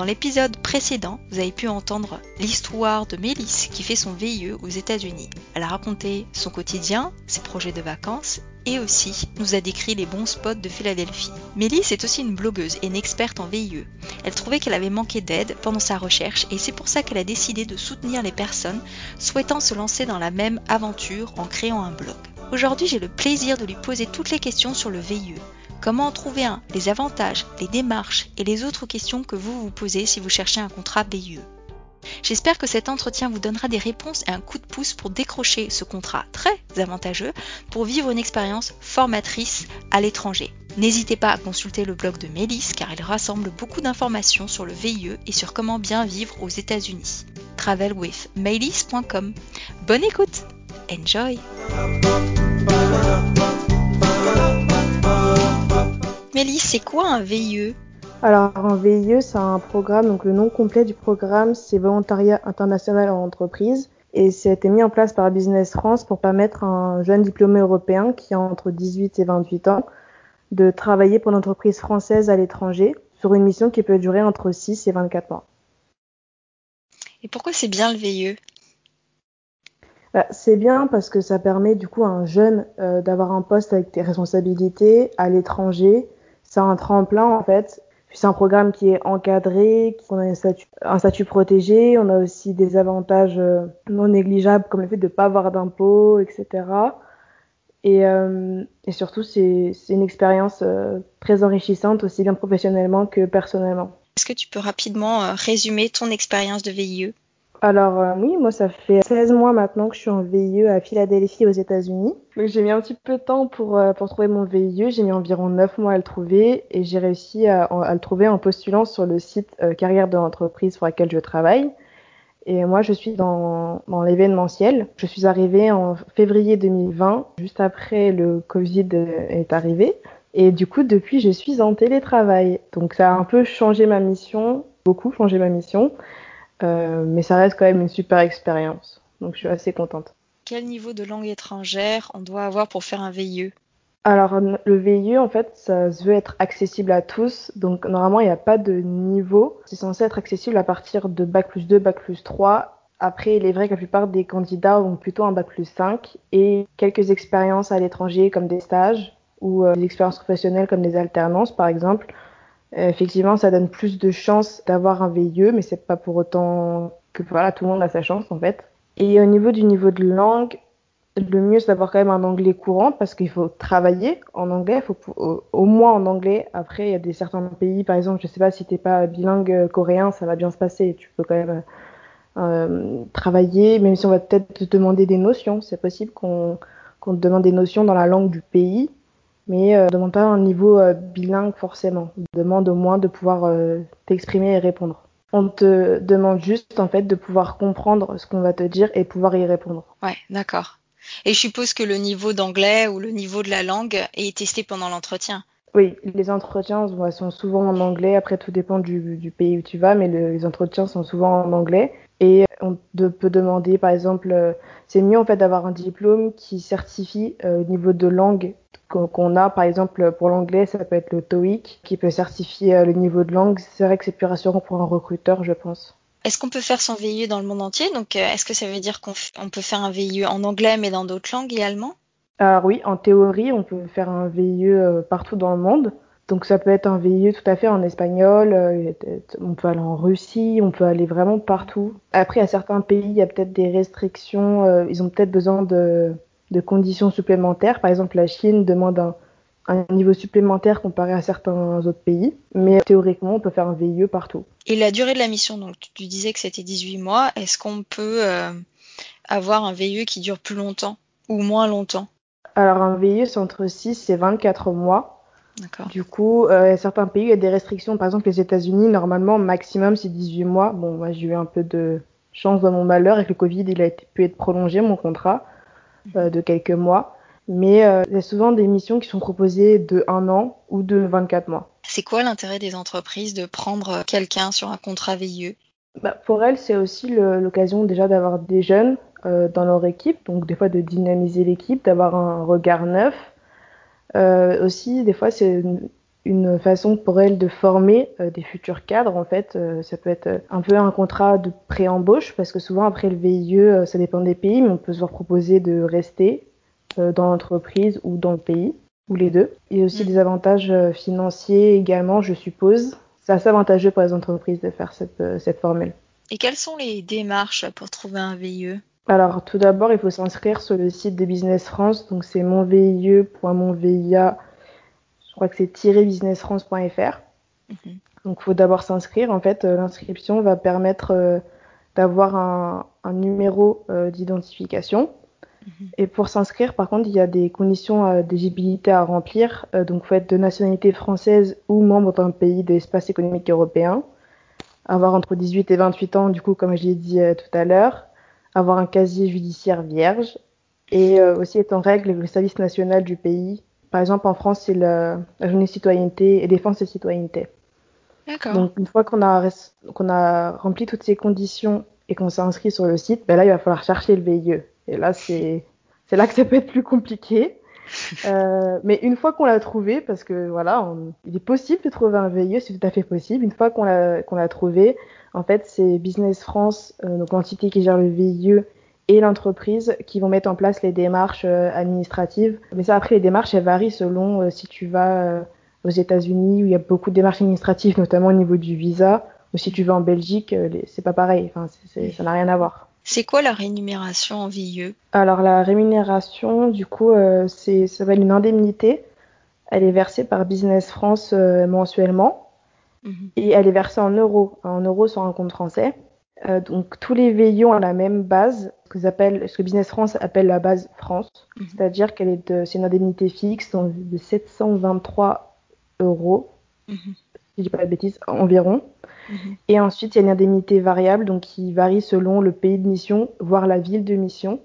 Dans l'épisode précédent, vous avez pu entendre l'histoire de Mélisse qui fait son VIE aux États-Unis. Elle a raconté son quotidien, ses projets de vacances et aussi nous a décrit les bons spots de Philadelphie. Mélisse est aussi une blogueuse et une experte en VIE. Elle trouvait qu'elle avait manqué d'aide pendant sa recherche et c'est pour ça qu'elle a décidé de soutenir les personnes souhaitant se lancer dans la même aventure en créant un blog. Aujourd'hui, j'ai le plaisir de lui poser toutes les questions sur le VIE. Comment en trouver un Les avantages, les démarches et les autres questions que vous vous posez si vous cherchez un contrat VIE. J'espère que cet entretien vous donnera des réponses et un coup de pouce pour décrocher ce contrat très avantageux pour vivre une expérience formatrice à l'étranger. N'hésitez pas à consulter le blog de Mélis car il rassemble beaucoup d'informations sur le VIE et sur comment bien vivre aux États-Unis. travelwithmelis.com. Bonne écoute. Enjoy. C'est quoi un VIE Alors, un VIE, c'est un programme, donc le nom complet du programme, c'est Volontariat International en Entreprise. Et ça a été mis en place par Business France pour permettre à un jeune diplômé européen qui a entre 18 et 28 ans de travailler pour une entreprise française à l'étranger sur une mission qui peut durer entre 6 et 24 mois. Et pourquoi c'est bien le VIE bah, C'est bien parce que ça permet du coup à un jeune euh, d'avoir un poste avec des responsabilités à l'étranger, c'est un tremplin en fait. C'est un programme qui est encadré, on a un statut, un statut protégé, on a aussi des avantages euh, non négligeables comme le fait de ne pas avoir d'impôts, etc. Et, euh, et surtout, c'est une expérience euh, très enrichissante, aussi bien professionnellement que personnellement. Est-ce que tu peux rapidement résumer ton expérience de VIE alors euh, oui, moi ça fait 16 mois maintenant que je suis en VIE à Philadelphie aux États-Unis. Donc j'ai mis un petit peu de temps pour, euh, pour trouver mon VIE, j'ai mis environ 9 mois à le trouver et j'ai réussi à, le trouver en postulant sur le site euh, carrière de l'entreprise pour laquelle je travaille. Et moi je suis dans, dans l'événementiel. Je suis arrivée en février 2020, juste après le Covid est arrivé. Et du coup depuis je suis en télétravail. Donc ça a un peu changé ma mission, beaucoup changé ma mission. Euh, mais ça reste quand même une super expérience. Donc je suis assez contente. Quel niveau de langue étrangère on doit avoir pour faire un VIE Alors le VIE en fait ça se veut être accessible à tous. Donc normalement il n'y a pas de niveau. C'est censé être accessible à partir de bac plus 2, bac plus 3. Après, il est vrai que la plupart des candidats ont plutôt un bac plus 5 et quelques expériences à l'étranger comme des stages ou euh, des expériences professionnelles comme des alternances par exemple effectivement, ça donne plus de chances d'avoir un VIE, mais c'est pas pour autant que voilà, tout le monde a sa chance en fait. Et au niveau du niveau de langue, le mieux c'est d'avoir quand même un anglais courant parce qu'il faut travailler en anglais, faut au moins en anglais. Après, il y a des certains pays, par exemple, je sais pas si t'es pas bilingue coréen, ça va bien se passer. Tu peux quand même euh, travailler, même si on va peut-être te demander des notions. C'est possible qu'on qu'on te demande des notions dans la langue du pays mais euh, demande pas un niveau euh, bilingue forcément. Demande au moins de pouvoir euh, t'exprimer et répondre. On te demande juste en fait de pouvoir comprendre ce qu'on va te dire et pouvoir y répondre. Ouais, d'accord. Et je suppose que le niveau d'anglais ou le niveau de la langue est testé pendant l'entretien. Oui, les entretiens sont souvent en anglais. Après, tout dépend du, pays où tu vas, mais le, les entretiens sont souvent en anglais. Et on peut demander, par exemple, euh, c'est mieux en fait d'avoir un diplôme qui certifie euh, au niveau de langue qu'on a. Par exemple, pour l'anglais, ça peut être le TOEIC qui peut certifier euh, le niveau de langue. C'est vrai que c'est plus rassurant pour un recruteur, je pense. Est-ce qu'on peut faire son VIE dans le monde entier? Donc, est-ce que ça veut dire qu'on peut faire un VIE en anglais mais dans d'autres langues également? Alors oui, en théorie, on peut faire un VIE partout dans le monde. Donc ça peut être un VIE tout à fait en espagnol, euh, on peut aller en Russie, on peut aller vraiment partout. Après, à certains pays, il y a peut-être des restrictions, euh, ils ont peut-être besoin de, conditions supplémentaires. Par exemple, la Chine demande un, niveau supplémentaire comparé à certains autres pays. Mais théoriquement, on peut faire un VIE partout. Et la durée de la mission, donc tu disais que c'était 18 mois, est-ce qu'on peut euh, avoir un VIE qui dure plus longtemps ou moins longtemps? Alors un VIE, c'est entre 6 et 24 mois. Du coup, euh, certains pays, il y a des restrictions. Par exemple, les États-Unis, normalement, maximum, c'est 18 mois. Bon, moi, j'ai eu un peu de chance dans mon malheur. Avec le Covid, il a été, pu être prolongé, mon contrat, euh, de quelques mois. Mais euh, il y a souvent des missions qui sont proposées de un an ou de 24 mois. C'est quoi l'intérêt des entreprises de prendre quelqu'un sur un contrat VIE bah, Pour elles, c'est aussi l'occasion déjà d'avoir des jeunes euh, dans leur équipe, donc des fois de dynamiser l'équipe, d'avoir un regard neuf. Euh, aussi, des fois, c'est une, façon pour elles de former euh, des futurs cadres. En fait, ça peut être un peu un contrat de pré-embauche, parce que souvent après le VIE, ça dépend des pays, mais on peut se voir proposer de rester dans l'entreprise ou dans le pays, ou les deux. Il y a aussi mm. des avantages financiers également, je suppose. C'est assez avantageux pour les entreprises de faire cette, cette formule. Et quelles sont les démarches pour trouver un VIE alors, tout d'abord, il faut s'inscrire sur le site de Business France. Donc, c'est monvie.monvia. Je crois que c'est businessfrance.fr. Mhm. Donc, il faut d'abord s'inscrire. En fait, euh, l'inscription va permettre euh, d'avoir un, numéro euh, d'identification. Mhm. Et pour s'inscrire, par contre, il y a des conditions d'éligibilité à remplir. donc, il faut être de nationalité française ou membre d'un pays de l'espace économique européen. Avoir entre 18 et 28 ans, du coup, comme je l'ai dit tout à l'heure avoir un casier judiciaire vierge et euh, aussi être en règle avec le service national du pays. Par exemple, en France, c'est la, journée citoyenneté et défense et citoyenneté. D'accord. Donc, une fois qu'on a, qu'on a rempli toutes ces conditions et qu'on s'est inscrit sur le site, ben là, il va falloir chercher le VIE. Et là, c'est, c'est là que ça peut être plus compliqué. Euh, mais une fois qu'on l'a trouvé, parce que voilà, il est possible de trouver un VIE, c'est tout à fait possible. Une fois qu'on l'a, qu'on l'a trouvé, en fait, c'est Business France, euh, donc l'entité qui gère le VIE, et l'entreprise qui vont mettre en place les démarches euh, administratives. Mais ça, après, les démarches, elles varient selon euh, si tu vas aux États-Unis où il y a beaucoup de démarches administratives, notamment au niveau du visa, ou si tu vas en Belgique, c'est pas pareil. Enfin, ça n'a rien à voir. C'est quoi la rémunération en VIE? Alors la rémunération, du coup, c'est ça va être une indemnité. Elle est versée par Business France mensuellement. Mhm. Et elle est versée en euros, en euros sur un compte français. Euh, donc tous les VIE ont la même base, ce que, appellent, ce que Business France appelle la base France, mhm. c'est-à-dire qu'elle est c'est une indemnité fixe de 723 euros, mhm. si je dis pas de bêtises, environ. Et ensuite il y a une indemnité variable, donc qui varie selon le pays de mission, voire la ville de mission.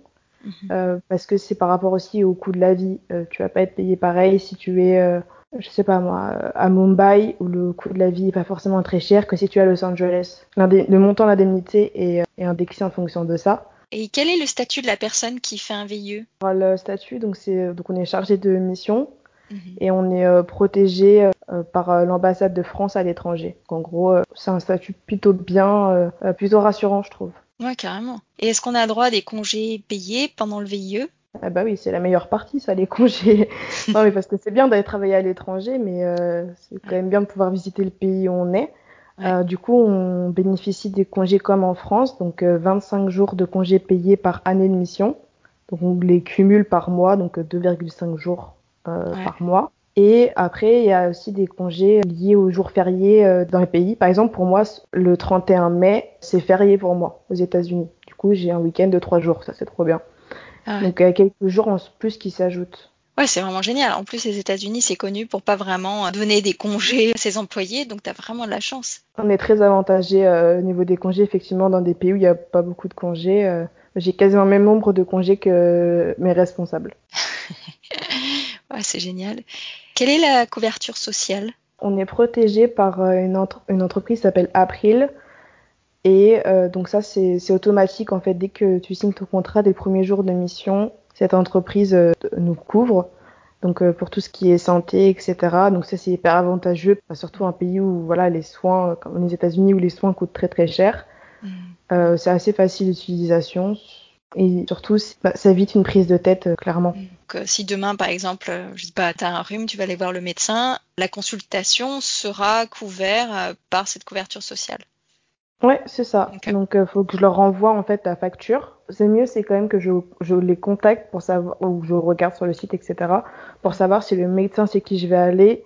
Euh, parce que c'est par rapport aussi au coût de la vie. Euh, tu vas pas être payé pareil si tu es euh, je sais pas moi, à Mumbai où le coût de la vie est pas forcément très cher que si tu es à Los Angeles. Le montant d'indemnité est, est, indexé en fonction de ça. Et quel est le statut de la personne qui fait un VIE Le statut, donc c'est donc on est chargé de mission mhm. et on est euh, protégé euh, par euh, l'ambassade de France à l'étranger. En gros, c'est un statut plutôt bien, plutôt rassurant, je trouve. Ouais, carrément. Et est-ce qu'on a droit à des congés payés pendant le VIE ah bah oui, c'est la meilleure partie, ça, les congés. non, mais parce que c'est bien d'aller travailler à l'étranger, mais euh, c'est quand même bien de pouvoir visiter le pays où on est. Euh, du coup, on bénéficie des congés comme en France, donc 25 euh, jours de congés payés par année de mission. Donc on les cumule par mois, donc 2,5 jours par mois. Et après, il y a aussi des congés liés aux jours fériés dans les pays. Par exemple, pour moi, le 31 mai, c'est férié pour moi aux États-Unis. Du coup, j'ai un week-end de 3 jours, ça c'est trop bien. Ah Donc il y a quelques jours en plus qui s'ajoutent. Ouais, c'est vraiment génial. En plus, les États-Unis, c'est connu pour pas vraiment donner des congés à ses employés, donc tu as vraiment de la chance. On est très avantagé euh, au niveau des congés, effectivement, dans des pays où il n'y a pas beaucoup de congés. Euh, j'ai quasiment le même nombre de congés que mes responsables. ouais, c'est génial. Quelle est la couverture sociale? On est protégé par euh, une, une entreprise qui s'appelle April. Et euh, donc ça, c'est automatique en fait. Dès que tu signes ton contrat, dès le premier jour de mission, cette entreprise euh, nous couvre. Donc euh, pour tout ce qui est santé, etc. Donc ça, c'est hyper avantageux, surtout un pays où voilà les soins, comme les États-Unis, où les soins coûtent très très cher. Mm. c'est assez facile d'utilisation. Et surtout, bah, ça évite une prise de tête, clairement. Donc, si demain, par exemple, je dis pas, tu as un rhume, tu vas aller voir le médecin, la consultation sera couverte par cette couverture sociale. Ouais, c'est ça. Donc, il euh, faut que je leur renvoie en fait la facture. C'est mieux, c'est quand même que je, je, les contacte pour savoir, ou je regarde sur le site, etc., pour savoir si le médecin c'est qui je vais aller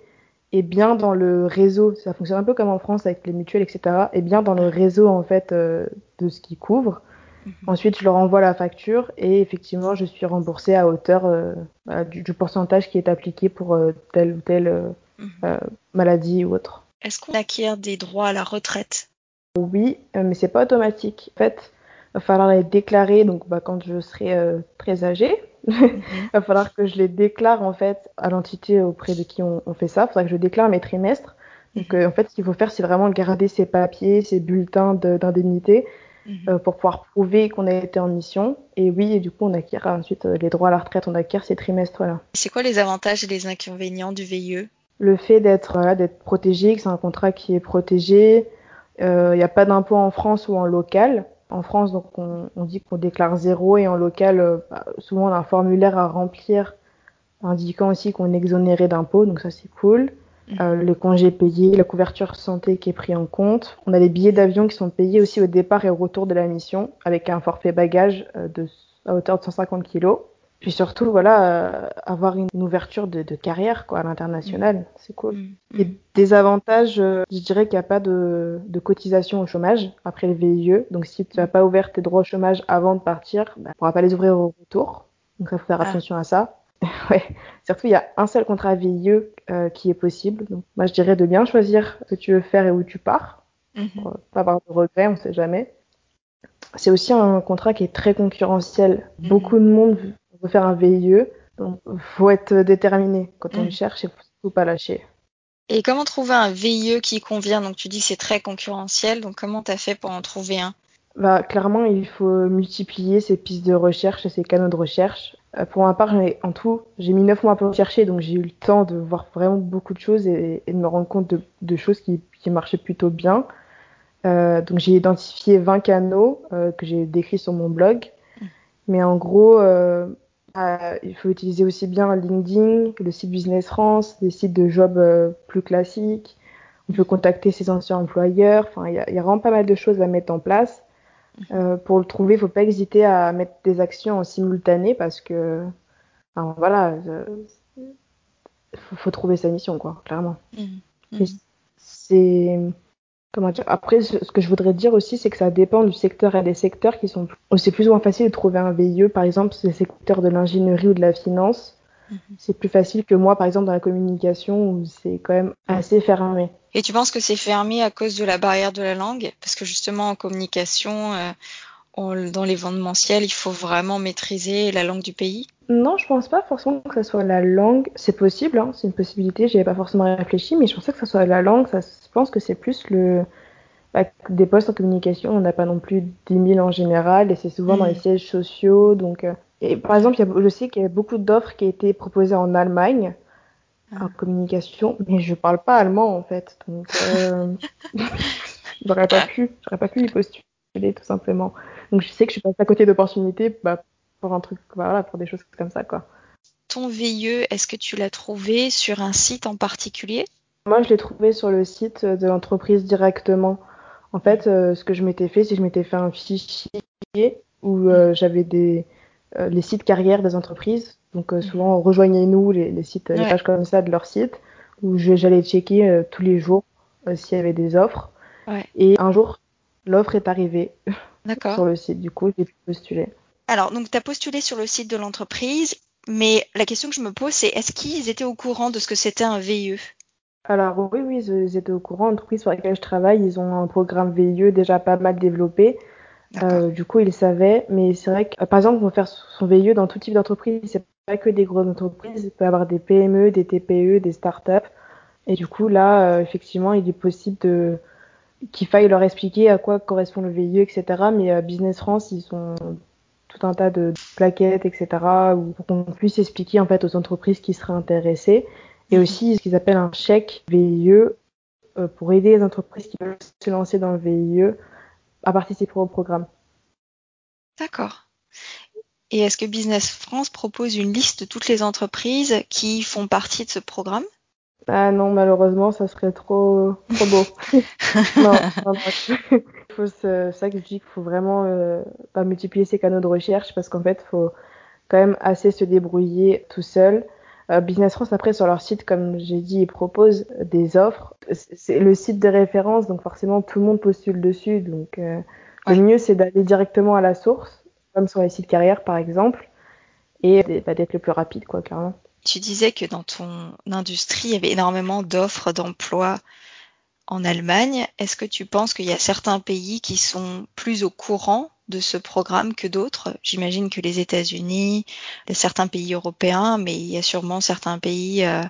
est bien dans le réseau. Ça fonctionne un peu comme en France avec les mutuelles, etc., est bien dans le réseau en fait euh, de ce qui couvre. Mhm. Ensuite, je leur envoie la facture et effectivement, je suis remboursée à hauteur euh, du, du, pourcentage qui est appliqué pour tel ou tel mhm. maladie ou autre. Est-ce qu'on acquiert des droits à la retraite? Oui, mais c'est pas automatique. En fait, il va falloir les déclarer donc bah, quand je serai très âgée. Il mhm. va falloir que je les déclare en fait à l'entité auprès de qui on, fait ça. Il faudra que je déclare mes trimestres. Donc mhm. en fait, ce qu'il faut faire, c'est vraiment garder ces papiers, ces bulletins d'indemnité Mhm. Euh, pour pouvoir prouver qu'on a été en mission. Et oui, et du coup, on acquiert ensuite euh, les droits à la retraite, on acquiert ces trimestres-là. C'est quoi les avantages et les inconvénients du VIE Le fait d'être protégé, que c'est un contrat qui est protégé. Il euh, n'y a pas d'impôt en France ou en local. En France, donc, on, on dit qu'on déclare zéro et en local, bah, souvent, on a un formulaire à remplir indiquant aussi qu'on est exonéré d'impôts, donc ça c'est cool. Euh, le congé payé, la couverture santé qui est pris en compte. On a les billets d'avion qui sont payés aussi au départ et au retour de la mission, avec un forfait bagage euh, de, à hauteur de 150 kg. Puis surtout, voilà, euh, avoir une, ouverture de, carrière quoi, à l'international, mm. c'est cool. Mm. Et des avantages, je dirais qu'il n'y a pas de, de, cotisation au chômage après le VIE. Donc si tu n'as pas ouvert tes droits au chômage avant de partir, bah, tu ne pourras pas les ouvrir au retour. Donc ça faut faire ah. attention à ça. ouais. Surtout, il y a un seul contrat VIE euh, qui est possible. Donc, moi, je dirais de bien choisir ce que tu veux faire et où tu pars. Mhm. Pour pas avoir de regrets, on sait jamais. C'est aussi un contrat qui est très concurrentiel. Mhm. Beaucoup de monde veut faire un VIE. Donc, faut être déterminé quand on mhm. cherche et faut pas lâcher. Et comment trouver un VIE qui convient? Donc, tu dis que c'est très concurrentiel. Donc, comment tu as fait pour en trouver un? Bah, clairement, il faut multiplier ses pistes de recherche et ses canaux de recherche. Euh, pour ma part, en tout, j'ai mis 9 mois pour chercher, donc j'ai eu le temps de voir vraiment beaucoup de choses et, de me rendre compte de, choses qui, marchaient plutôt bien. Euh, donc j'ai identifié 20 canaux euh, que j'ai décrits sur mon blog. Mais en gros, il faut utiliser aussi bien LinkedIn, le site Business France, des sites de job plus classiques. On peut contacter ses anciens employeurs. Enfin, il y, y, a vraiment pas mal de choses à mettre en place. Euh, pour le trouver, il faut pas hésiter à mettre des actions en simultané parce que, enfin, voilà, il faut, trouver sa mission, quoi, clairement. Mmh. Mmh. C'est comment dire Après, ce que je voudrais dire aussi, c'est que ça dépend du secteur. Il y a des secteurs qui sont, c'est plus ou moins facile de trouver un VIE. Par exemple, c'est le secteur de l'ingénierie ou de la finance. Mmh. C'est plus facile que moi, par exemple, dans la communication où c'est quand même assez fermé. Et tu penses que c'est fermé à cause de la barrière de la langue? Parce que justement, en communication, euh, dans l'événementiel, il faut vraiment maîtriser la langue du pays? Non, je pense pas forcément que ce soit la langue. C'est possible, hein, c'est une possibilité, j'y avais pas forcément réfléchi, mais je pensais que ce soit la langue. Ça, je pense que c'est plus le. Bah, des postes en communication, on n'a pas non plus 10 000 en général, et c'est souvent dans les mm. sièges sociaux. Donc, euh, et par exemple, y a, je sais qu'il y a beaucoup d'offres qui ont été proposées en Allemagne en communication, mais je parle pas allemand en fait, donc euh, j'aurais pas pu, j'aurais pas pu y postuler tout simplement. Donc je sais que je suis passée à côté d'opportunités bah, pour un truc, voilà, pour des choses comme ça quoi. Ton VIE, est-ce que tu l'as trouvé sur un site en particulier? Moi, je l'ai trouvé sur le site de l'entreprise directement. En fait, euh, ce que je m'étais fait, c'est que je m'étais fait un fichier où euh, j'avais des les sites carrières des entreprises donc euh, souvent, rejoignez-nous les, sites, les pages comme ça de leur site, où j'allais checker euh, tous les jours euh, s'il y avait des offres. Et un jour, l'offre est arrivée sur le site. Du coup, j'ai pu postuler. Alors, donc, tu as postulé sur le site de l'entreprise, mais la question que je me pose, c'est est-ce qu'ils étaient au courant de ce que c'était un VIE alors oui, oui, ils étaient au courant. L'entreprise sur laquelle je travaille, ils ont un programme VIE déjà pas mal développé. Euh, du coup, ils savaient. Mais c'est vrai que, par exemple, on faire son VIE dans tout type d'entreprise. C'est pas que des grosses entreprises, il peut y avoir des PME, des TPE, des startups. Et du coup, là, euh, effectivement, il est possible de qu'il faille leur expliquer à quoi correspond le VIE, etc. Mais euh, Business France, ils ont tout un tas de plaquettes, etc. pour qu'on puisse expliquer en fait aux entreprises qui seraient intéressées. Et mhm. aussi ce qu'ils appellent un chèque VIE euh, pour aider les entreprises qui veulent se lancer dans le VIE à participer au programme. D'accord. Et est-ce que Business France propose une liste de toutes les entreprises qui font partie de ce programme? Ah non, malheureusement, ça serait trop, trop beau. non, non, non. c'est ça que je dis qu'il faut vraiment euh, pas multiplier ses canaux de recherche parce qu'en fait, il faut quand même assez se débrouiller tout seul. Euh, Business France, après, sur leur site, comme j'ai dit, ils proposent des offres. C'est le site de référence, donc forcément, tout le monde postule dessus. Donc, euh, le mieux, c'est d'aller directement à la source comme sur les sites carrière par exemple, et bah, d'être le plus rapide, quoi, clairement. Tu disais que dans ton industrie, il y avait énormément d'offres d'emploi en Allemagne. Est-ce que tu penses qu'il y a certains pays qui sont plus au courant de ce programme que d'autres? J'imagine que les États-Unis, certains pays européens, mais il y a sûrement certains pays, euh,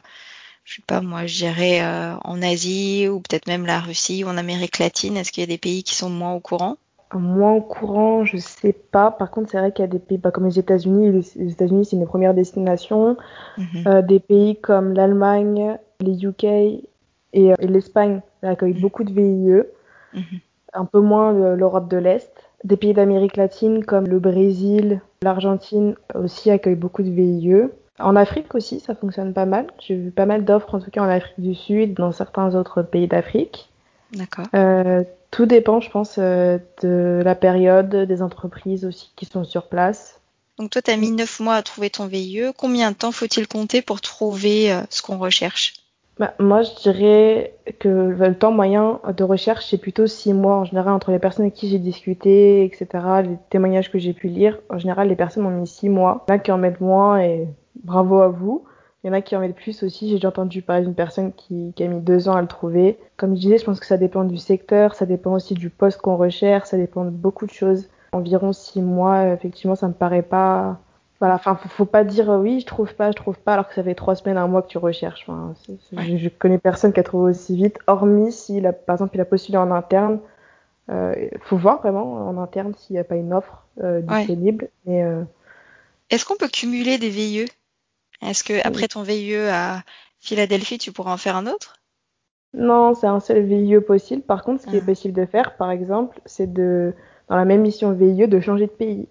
je sais pas moi, je dirais euh, en Asie ou peut-être même la Russie ou en Amérique latine. Est-ce qu'il y a des pays qui sont moins au courant? Moins au courant, je sais pas. Par contre, c'est vrai qu'il y a des pays bah, comme les États-Unis. Les États-Unis, c'est une première destination. Mhm. euh, des pays comme l'Allemagne, les UK et, et l'Espagne accueillent mhm. beaucoup de VIE. Mhm. Un peu moins l'Europe de l'Est. Des pays d'Amérique latine comme le Brésil, l'Argentine aussi accueillent beaucoup de VIE. En Afrique aussi, ça fonctionne pas mal. J'ai vu pas mal d'offres, en tout cas en Afrique du Sud, dans certains autres pays d'Afrique. D'accord. Euh, tout dépend, je pense, euh, de la période, des entreprises aussi qui sont sur place. Donc toi, tu as mis 9 mois à trouver ton VIE. Combien de temps faut-il compter pour trouver euh, ce qu'on recherche? Bah, moi, je dirais que le temps moyen de recherche, c'est plutôt six mois. En général, entre les personnes avec qui j'ai discuté, etc., les témoignages que j'ai pu lire, en général, les personnes ont mis six mois. A qui en mettent moins et bravo à vous. Il y en a qui en mettent plus aussi. J'ai déjà entendu parler d'une personne qui, qui, a mis deux ans à le trouver. Comme je disais, je pense que ça dépend du secteur, ça dépend aussi du poste qu'on recherche, ça dépend de beaucoup de choses. Environ six mois, effectivement, ça me paraît pas voilà, enfin, faut, pas dire oui, je trouve pas, je trouve pas, alors que ça fait trois semaines, un mois que tu recherches. Enfin, je, connais personne qui a trouvé aussi vite, hormis si, par exemple, il a postulé en interne. Il euh, faut voir vraiment en interne s'il n'y a pas une offre euh, disponible. Euh, Est-ce qu'on peut cumuler des VIE Est-ce que après ton VIE à Philadelphie, tu pourras en faire un autre? Non, c'est un seul VIE possible. Par contre, ce qui est ah. possible de faire, par exemple, c'est de, dans la même mission VIE, de changer de pays.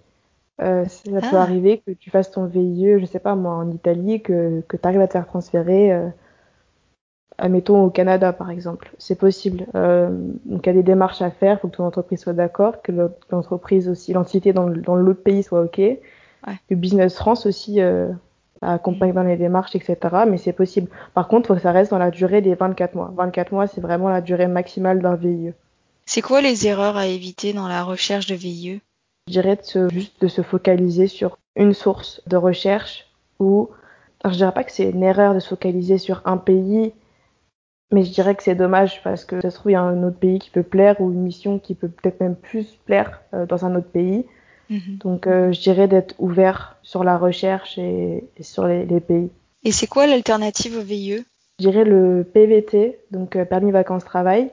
Euh, ça peut ah. arriver que tu fasses ton VIE, je sais pas moi, en Italie, que, que tu arrives à te faire transférer, euh, admettons au Canada par exemple. C'est possible. Euh, donc il y a des démarches à faire, il faut que ton entreprise soit d'accord, que l'entreprise aussi, l'entité dans, dans l'autre pays soit OK. Ouais. Que Business France aussi euh, accompagne dans les démarches, etc. Mais c'est possible. Par contre, il faut que ça reste dans la durée des 24 mois. 24 mois, c'est vraiment la durée maximale d'un VIE. C'est quoi les erreurs à éviter dans la recherche de VIE je dirais de se, juste de se focaliser sur une source de recherche ou je dirais pas que c'est une erreur de se focaliser sur un pays, mais je dirais que c'est dommage parce que ça se trouve il y a un autre pays qui peut plaire ou une mission qui peut peut-être même plus plaire euh, dans un autre pays. Mhm. Donc euh, je dirais d'être ouvert sur la recherche et, sur les, les, pays. Et c'est quoi l'alternative au VIE Je dirais le PVT, donc euh, permis vacances travail.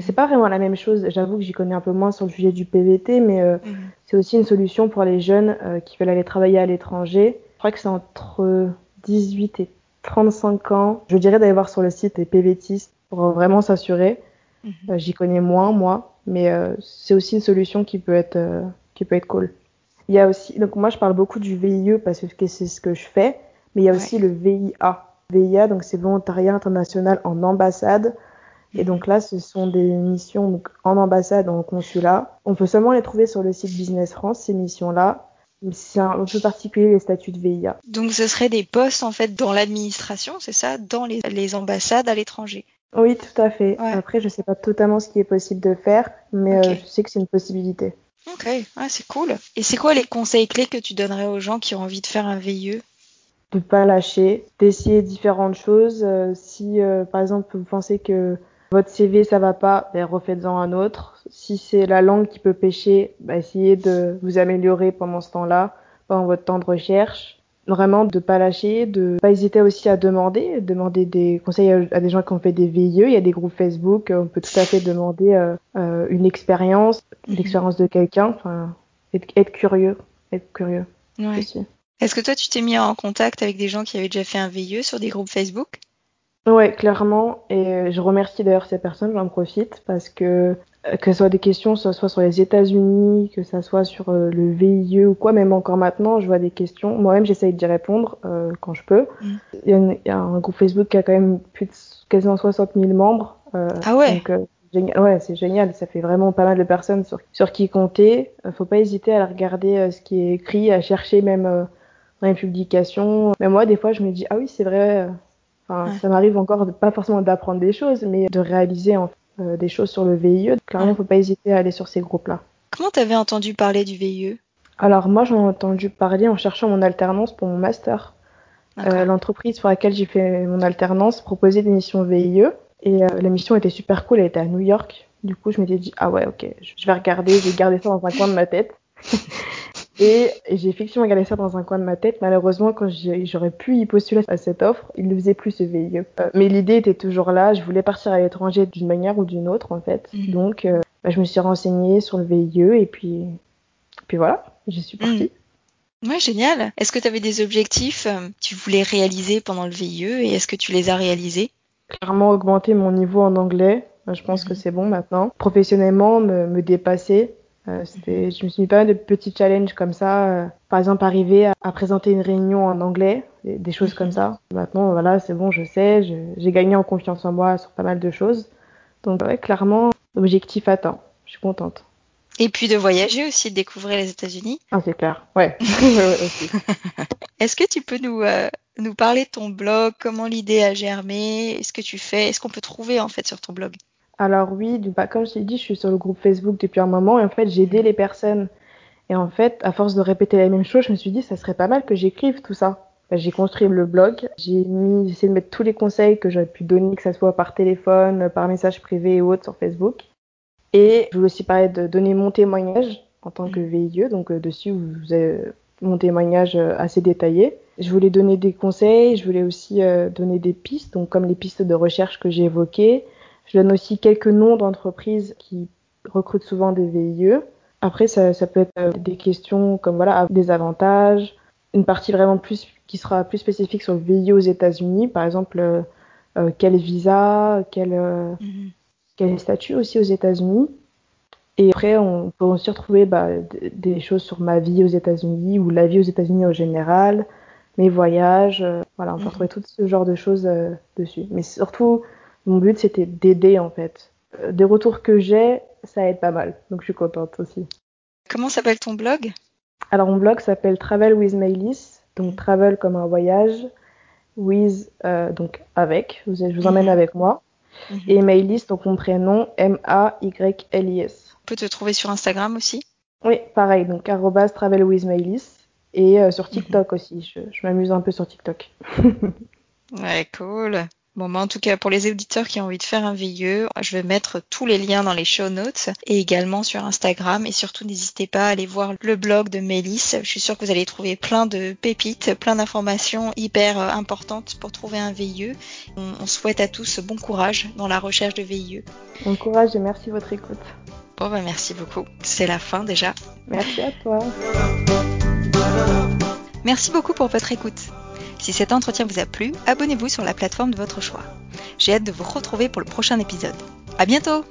C'est pas vraiment la même chose. J'avoue que j'y connais un peu moins sur le sujet du PVT, mais euh, mhm. c'est aussi une solution pour les jeunes qui veulent aller travailler à l'étranger. Je crois que c'est entre 18 et 35 ans. Je dirais d'aller voir sur le site des PVTistes pour vraiment s'assurer. Mhm. J'y connais moins, moi, mais c'est aussi une solution qui peut être, qui peut être cool. Il y a aussi, donc moi je parle beaucoup du VIE parce que c'est ce que je fais, mais il y a aussi le VIA. VIA, donc c'est volontariat international en ambassade. Et donc là, ce sont des missions donc, en ambassade, en consulat. On peut seulement les trouver sur le site Business France, ces missions-là. C'est un peu particulier les statuts de VIA. Donc ce serait des postes en fait dans l'administration, c'est ça, dans les, les ambassades à l'étranger? Oui, tout à fait. Après, je sais pas totalement ce qui est possible de faire, mais euh, je sais que c'est une possibilité. Ok, ouais, c'est cool. Et c'est quoi les conseils clés que tu donnerais aux gens qui ont envie de faire un VIE De pas lâcher, d'essayer différentes choses. Euh, si, euh, par exemple, vous pensez que votre CV ça va pas, ben refaites-en un autre. Si c'est la langue qui peut pêcher, ben essayez de vous améliorer pendant ce temps-là, pendant votre temps de recherche. Vraiment de pas lâcher, de pas hésiter aussi à demander, demander des conseils à, des gens qui ont fait des VIE. Il y a des groupes Facebook, on peut tout à fait demander euh, euh une expérience, mhm. l'expérience de quelqu'un. Enfin, être, curieux, être curieux. Ouais. Est-ce que toi tu t'es mis en contact avec des gens qui avaient déjà fait un VIE sur des groupes Facebook? Ouais, clairement. Et je remercie d'ailleurs ces personnes, j'en profite, parce que euh, que ce soit des questions, soit, soit sur les États-Unis, que ça soit sur euh, le VIE ou quoi, même encore maintenant, je vois des questions. Moi-même, j'essaye d'y répondre euh, quand je peux. Mm. Il, y a, un groupe Facebook qui a quand même plus de quasiment 60 000 membres. ah ouais. Donc, ouais, c'est génial. Ça fait vraiment pas mal de personnes sur, sur qui compter. faut pas hésiter à regarder ce qui est écrit, à chercher même dans les publications. Mais moi, des fois, je me dis ah oui, c'est vrai Enfin, Ça m'arrive encore de, pas forcément d'apprendre des choses, mais de réaliser euh, des choses sur le VIE. Clairement, il faut pas hésiter à aller sur ces groupes-là. Comment tu avais entendu parler du VIE Alors moi, j'en ai entendu parler en cherchant mon alternance pour mon master. Euh, l'entreprise pour laquelle j'ai fait mon alternance proposait des missions VIE et euh, la mission était super cool, elle était à New York. Du coup, je m'étais dit, ah ouais, ok, je vais regarder, je vais garder ça dans un coin de ma tête. et, j'ai effectivement gardé ça dans un coin de ma tête. Malheureusement, quand j'aurais pu y postuler à cette offre, il ne faisait plus ce VIE. Euh, mais l'idée était toujours là, je voulais partir à l'étranger d'une manière ou d'une autre, en fait. Mhm. Donc, bah, je me suis renseignée sur le VIE et puis, puis voilà, j'y suis partie. Mhm. Ouais, génial. Est-ce que tu avais des objectifs que tu voulais réaliser pendant le VIE et est-ce que tu les as réalisés? Clairement augmenter mon niveau en anglais. Je pense que mhm. c'est bon maintenant. Professionnellement, me, me dépasser. Euh, je me suis mis pas mal de petits challenges comme ça. Euh, par exemple, arriver à, présenter une réunion en anglais, des, choses comme mhm. ça. Maintenant, voilà, c'est bon, je sais. j'ai gagné en confiance en moi sur pas mal de choses. Donc, ouais, clairement, objectif atteint. Je suis contente. Et puis de voyager aussi, de découvrir les États-Unis. Ah, c'est clair. Ouais. Est-ce que tu peux nous, euh, nous parler de ton blog, comment l'idée a germé, est-ce que tu fais, est-ce qu'on peut trouver en fait sur ton blog? Alors oui, bah, comme je t'ai dit, je suis sur le groupe Facebook depuis un moment et en fait j'ai aidé les personnes. Et en fait, à force de répéter la même chose, je me suis dit ça serait pas mal que j'écrive tout ça. Bah, j'ai construit le blog, j'ai mis, essayé de mettre tous les conseils que j'aurais pu donner, que ce soit par téléphone, par message privé ou autre sur Facebook. Et je voulais aussi parler de donner mon témoignage en tant que VIE, donc euh, dessus vous avez mon témoignage euh, assez détaillé. Je voulais donner des conseils, je voulais aussi euh, donner des pistes, donc comme les pistes de recherche que j'ai évoquées. Je donne aussi quelques noms d'entreprises qui recrutent souvent des VIE. Après, ça, ça, peut être euh, des questions comme voilà, des avantages, une partie vraiment plus qui sera plus spécifique sur le VIE aux États-Unis, par exemple euh, quel visa, quel, mm-hmm. quel statut aussi aux États-Unis. Et après, on peut aussi retrouver bah, des choses sur ma vie aux États-Unis ou la vie aux États-Unis en général, mes voyages. Euh, voilà, on peut mhm. retrouver tout ce genre de choses euh, dessus. Mais surtout, mon but, c'était d'aider en fait. Euh, des retours que j'ai, ça aide pas mal. Donc je suis contente aussi. Comment s'appelle ton blog? Alors mon blog s'appelle Travel with Maylis. Donc mhm. travel comme un voyage, with donc avec. Je vous, mhm. emmène avec moi. Et Maylis, donc mon prénom M-A-Y-L-I-S. On peut te trouver sur Instagram aussi? Oui, pareil. Donc arrobas travel with Maylis. Et euh, sur TikTok mhm. aussi, je, m'amuse un peu sur TikTok. ouais, cool. Bon, bah, en tout cas, pour les auditeurs qui ont envie de faire un VIE, je vais mettre tous les liens dans les show notes et également sur Instagram. Et surtout, n'hésitez pas à aller voir le blog de Mélisse. Je suis sûre que vous allez trouver plein de pépites, plein d'informations hyper euh, importantes pour trouver un VIE. On, souhaite à tous bon courage dans la recherche de VIE. Bon courage et merci de votre écoute. Bon, bah, merci beaucoup. C'est la fin déjà. Merci à toi. Merci beaucoup pour votre écoute. Si cet entretien vous a plu, abonnez-vous sur la plateforme de votre choix. J'ai hâte de vous retrouver pour le prochain épisode. À bientôt!